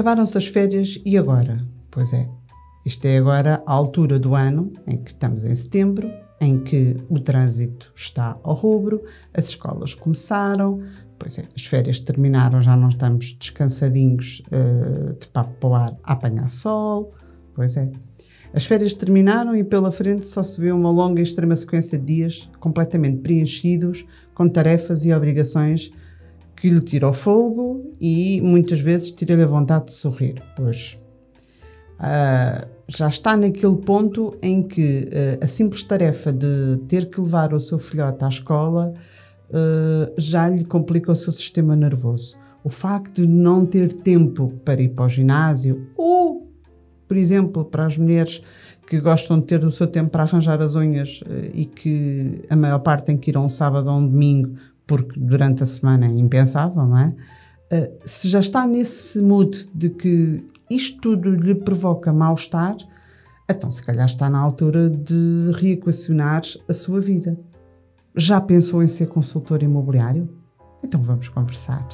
acabaram-se as férias e agora? Pois é, isto é agora a altura do ano em que estamos em setembro, em que o trânsito está ao rubro, as escolas começaram, pois é, as férias terminaram, já não estamos descansadinhos uh, de papo para o ar a apanhar sol, pois é. As férias terminaram e pela frente só se vê uma longa e extrema sequência de dias completamente preenchidos com tarefas e obrigações que lhe tiram o fogo e muitas vezes tira-lhe a vontade de sorrir, pois uh, já está naquele ponto em que uh, a simples tarefa de ter que levar o seu filhote à escola uh, já lhe complica o seu sistema nervoso. O facto de não ter tempo para ir para o ginásio ou por exemplo, para as mulheres que gostam de ter o seu tempo para arranjar as unhas e que a maior parte tem que ir a um sábado ou um domingo, porque durante a semana é impensável, não é? Eh, se já está nesse mood de que isto tudo lhe provoca mal-estar, então se calhar está na altura de reequacionar a sua vida. Já pensou em ser consultor imobiliário? Então vamos conversar.